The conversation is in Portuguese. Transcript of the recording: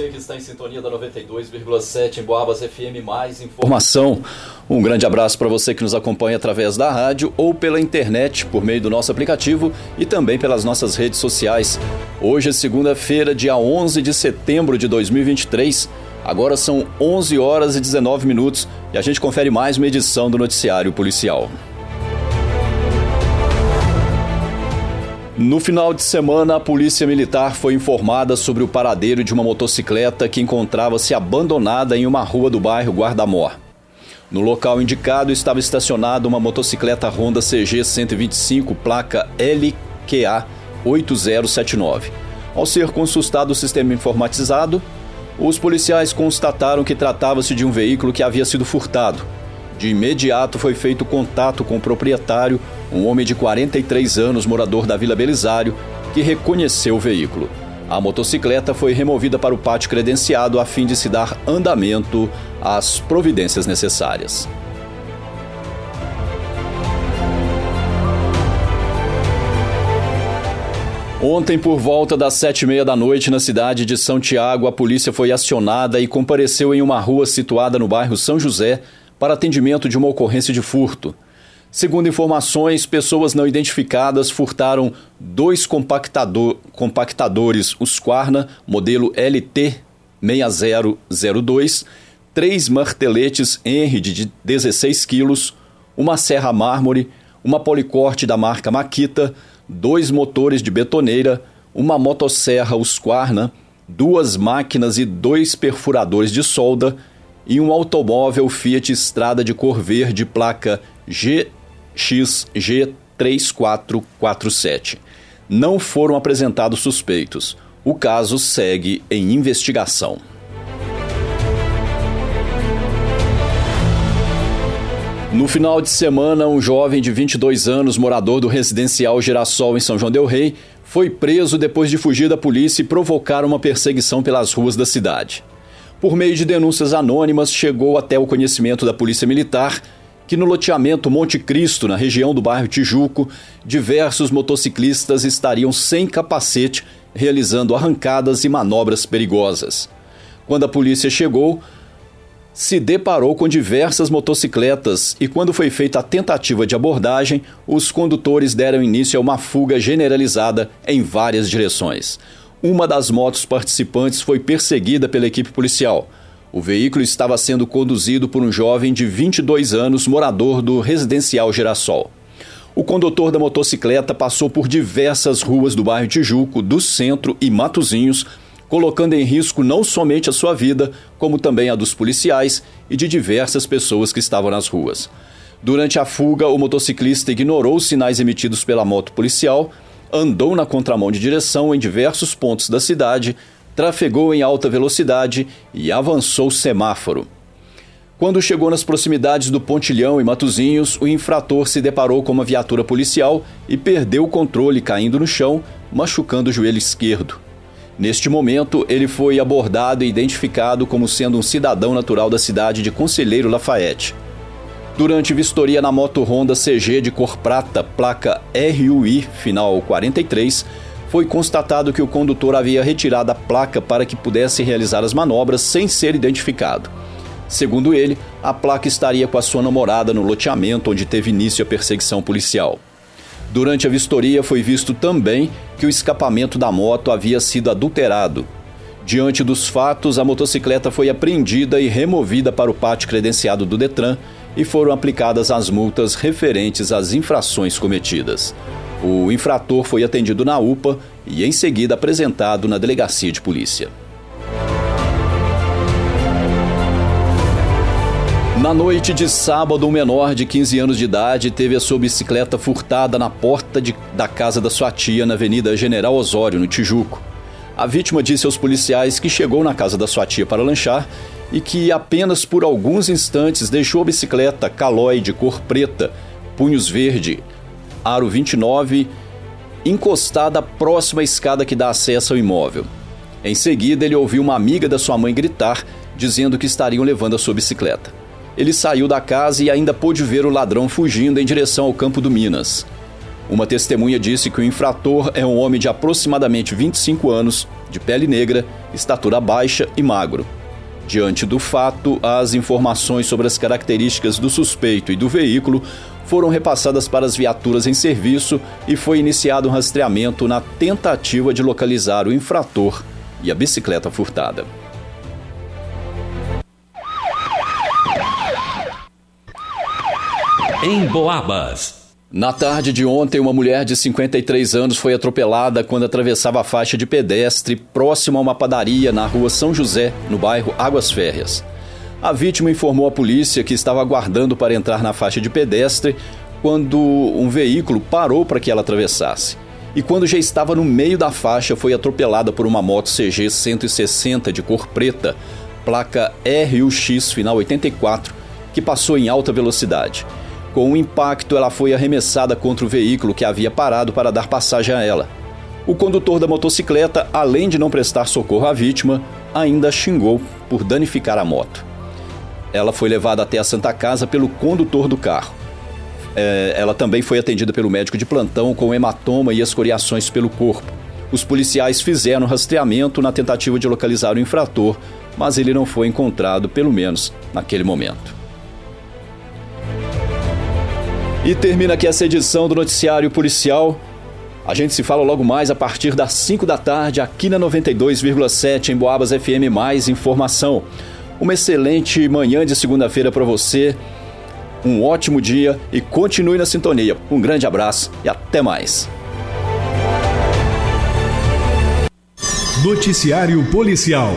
você que está em sintonia da 92,7 em Boabas FM. Mais informação. Um grande abraço para você que nos acompanha através da rádio ou pela internet por meio do nosso aplicativo e também pelas nossas redes sociais. Hoje é segunda-feira, dia 11 de setembro de 2023. Agora são 11 horas e 19 minutos e a gente confere mais uma edição do Noticiário Policial. No final de semana, a Polícia Militar foi informada sobre o paradeiro de uma motocicleta que encontrava-se abandonada em uma rua do bairro Guardamor. No local indicado estava estacionada uma motocicleta Honda CG 125, placa LQA 8079. Ao ser consultado o sistema informatizado, os policiais constataram que tratava-se de um veículo que havia sido furtado. De imediato foi feito contato com o proprietário, um homem de 43 anos, morador da Vila Belisário, que reconheceu o veículo. A motocicleta foi removida para o pátio credenciado a fim de se dar andamento às providências necessárias. Ontem, por volta das sete e meia da noite, na cidade de São Tiago, a polícia foi acionada e compareceu em uma rua situada no bairro São José, para atendimento de uma ocorrência de furto. Segundo informações, pessoas não identificadas furtaram dois compactador, compactadores Husqvarna modelo LT6002, três marteletes Henry de 16 quilos, uma serra mármore, uma policorte da marca Makita, dois motores de betoneira, uma motosserra Husqvarna, duas máquinas e dois perfuradores de solda e um automóvel Fiat Strada de cor verde, placa GXG3447. Não foram apresentados suspeitos. O caso segue em investigação. No final de semana, um jovem de 22 anos, morador do residencial Girassol em São João Del Rei, foi preso depois de fugir da polícia e provocar uma perseguição pelas ruas da cidade por meio de denúncias anônimas, chegou até o conhecimento da Polícia Militar que no loteamento Monte Cristo, na região do bairro Tijuco, diversos motociclistas estariam sem capacete, realizando arrancadas e manobras perigosas. Quando a polícia chegou, se deparou com diversas motocicletas e, quando foi feita a tentativa de abordagem, os condutores deram início a uma fuga generalizada em várias direções uma das motos participantes foi perseguida pela equipe policial. O veículo estava sendo conduzido por um jovem de 22 anos, morador do residencial Girassol. O condutor da motocicleta passou por diversas ruas do bairro Tijuco, do centro e Matozinhos, colocando em risco não somente a sua vida, como também a dos policiais e de diversas pessoas que estavam nas ruas. Durante a fuga, o motociclista ignorou os sinais emitidos pela moto policial andou na contramão de direção em diversos pontos da cidade, trafegou em alta velocidade e avançou o semáforo. Quando chegou nas proximidades do Pontilhão e Matozinhos, o infrator se deparou com uma viatura policial e perdeu o controle, caindo no chão, machucando o joelho esquerdo. Neste momento, ele foi abordado e identificado como sendo um cidadão natural da cidade de Conselheiro Lafayette. Durante vistoria na moto Honda CG de cor prata, placa RUI final 43, foi constatado que o condutor havia retirado a placa para que pudesse realizar as manobras sem ser identificado. Segundo ele, a placa estaria com a sua namorada no loteamento onde teve início a perseguição policial. Durante a vistoria foi visto também que o escapamento da moto havia sido adulterado. Diante dos fatos, a motocicleta foi apreendida e removida para o pátio credenciado do Detran e foram aplicadas as multas referentes às infrações cometidas. O infrator foi atendido na UPA e em seguida apresentado na delegacia de polícia. Na noite de sábado, um menor de 15 anos de idade teve a sua bicicleta furtada na porta de, da casa da sua tia na Avenida General Osório, no Tijuco. A vítima disse aos policiais que chegou na casa da sua tia para lanchar e que apenas por alguns instantes deixou a bicicleta Caloi de cor preta, punhos verde, aro 29, encostada próxima à escada que dá acesso ao imóvel. Em seguida, ele ouviu uma amiga da sua mãe gritar, dizendo que estariam levando a sua bicicleta. Ele saiu da casa e ainda pôde ver o ladrão fugindo em direção ao campo do Minas. Uma testemunha disse que o infrator é um homem de aproximadamente 25 anos, de pele negra estatura baixa e magro. Diante do fato, as informações sobre as características do suspeito e do veículo foram repassadas para as viaturas em serviço e foi iniciado um rastreamento na tentativa de localizar o infrator e a bicicleta furtada. Em Boabas. Na tarde de ontem, uma mulher de 53 anos foi atropelada quando atravessava a faixa de pedestre próximo a uma padaria na rua São José, no bairro Águas Férreas. A vítima informou à polícia que estava aguardando para entrar na faixa de pedestre quando um veículo parou para que ela atravessasse. E quando já estava no meio da faixa, foi atropelada por uma moto CG 160 de cor preta, placa RUX final 84, que passou em alta velocidade. Com o impacto, ela foi arremessada contra o veículo que havia parado para dar passagem a ela. O condutor da motocicleta, além de não prestar socorro à vítima, ainda xingou por danificar a moto. Ela foi levada até a Santa Casa pelo condutor do carro. É, ela também foi atendida pelo médico de plantão com hematoma e escoriações pelo corpo. Os policiais fizeram rastreamento na tentativa de localizar o infrator, mas ele não foi encontrado, pelo menos naquele momento. E termina aqui essa edição do Noticiário Policial. A gente se fala logo mais a partir das 5 da tarde aqui na 92,7 em Boabas FM. Mais informação. Uma excelente manhã de segunda-feira para você. Um ótimo dia e continue na sintonia. Um grande abraço e até mais. Noticiário Policial